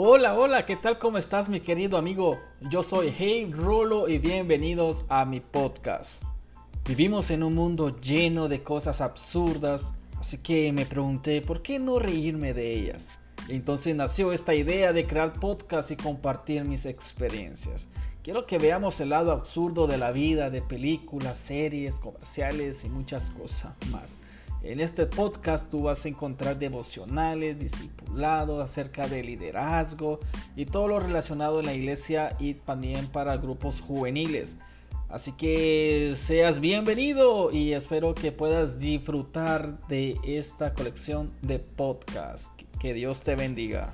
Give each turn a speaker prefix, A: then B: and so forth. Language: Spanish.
A: Hola, hola, ¿qué tal? ¿Cómo estás mi querido amigo? Yo soy Hey Rolo y bienvenidos a mi podcast. Vivimos en un mundo lleno de cosas absurdas, así que me pregunté por qué no reírme de ellas. Entonces nació esta idea de crear podcast y compartir mis experiencias. Quiero que veamos el lado absurdo de la vida, de películas, series, comerciales y muchas cosas más. En este podcast tú vas a encontrar devocionales, discipulados acerca de liderazgo y todo lo relacionado en la iglesia y también para grupos juveniles. Así que seas bienvenido y espero que puedas disfrutar de esta colección de podcast. Que Dios te bendiga.